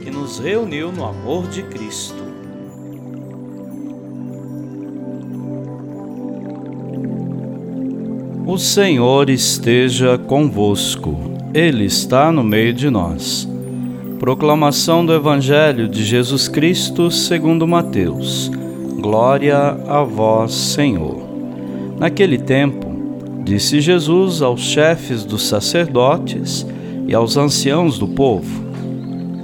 que nos reuniu no amor de Cristo. O Senhor esteja convosco, Ele está no meio de nós. Proclamação do Evangelho de Jesus Cristo segundo Mateus. Glória a vós, Senhor. Naquele tempo, disse Jesus aos chefes dos sacerdotes e aos anciãos do povo: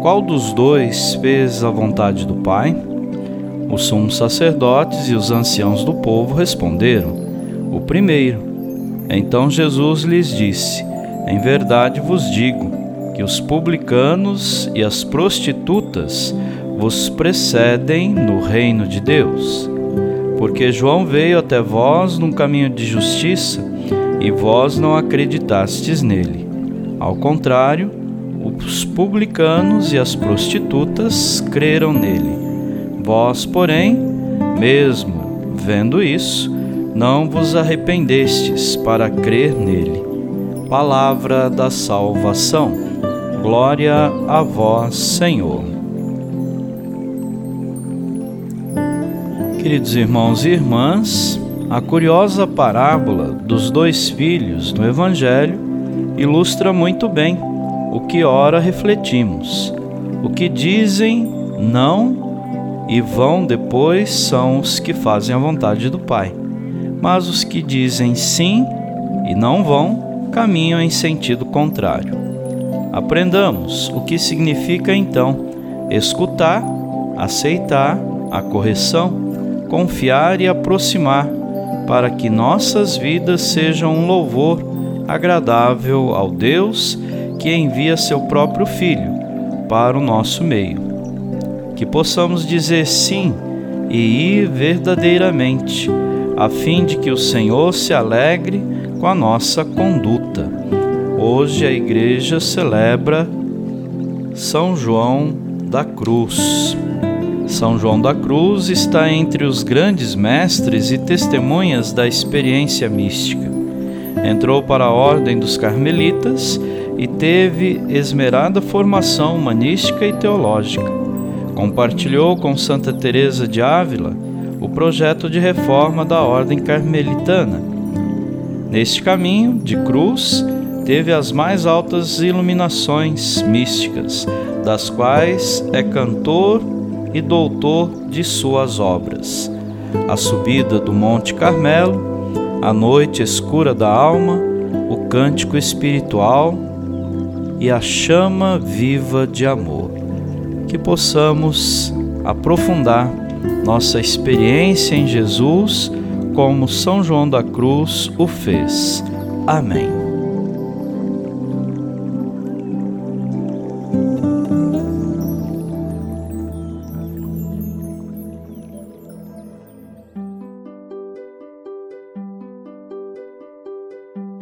Qual dos dois fez a vontade do pai? Os sumos sacerdotes e os anciãos do povo responderam: O primeiro. Então Jesus lhes disse: Em verdade vos digo que os publicanos e as prostitutas vos precedem no reino de Deus. Porque João veio até vós num caminho de justiça e vós não acreditastes nele. Ao contrário, os publicanos e as prostitutas creram nele. Vós, porém, mesmo vendo isso, não vos arrependestes para crer nele. Palavra da salvação. Glória a vós, Senhor. Queridos irmãos e irmãs, a curiosa parábola dos dois filhos no Evangelho ilustra muito bem o que ora refletimos. O que dizem não e vão depois são os que fazem a vontade do Pai mas os que dizem sim e não vão caminham em sentido contrário. Aprendamos o que significa então escutar, aceitar a correção, confiar e aproximar, para que nossas vidas sejam um louvor agradável ao Deus que envia seu próprio Filho para o nosso meio. Que possamos dizer sim e ir verdadeiramente a fim de que o Senhor se alegre com a nossa conduta. Hoje a igreja celebra São João da Cruz. São João da Cruz está entre os grandes mestres e testemunhas da experiência mística. Entrou para a ordem dos carmelitas e teve esmerada formação humanística e teológica. Compartilhou com Santa Teresa de Ávila o projeto de reforma da ordem carmelitana. Neste caminho de cruz, teve as mais altas iluminações místicas, das quais é cantor e doutor de suas obras. A subida do Monte Carmelo, a noite escura da alma, o cântico espiritual e a chama viva de amor. Que possamos aprofundar nossa experiência em Jesus, como São João da Cruz o fez. Amém.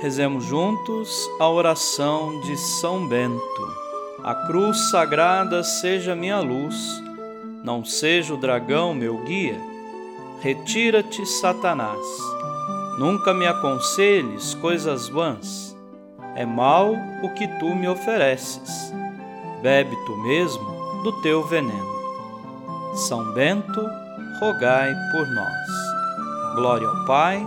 Rezemos juntos a oração de São Bento. A cruz sagrada seja minha luz, não seja o dragão meu guia Retira-te, Satanás. Nunca me aconselhes coisas vãs. É mal o que tu me ofereces. Bebe tu mesmo do teu veneno. São Bento, rogai por nós. Glória ao Pai,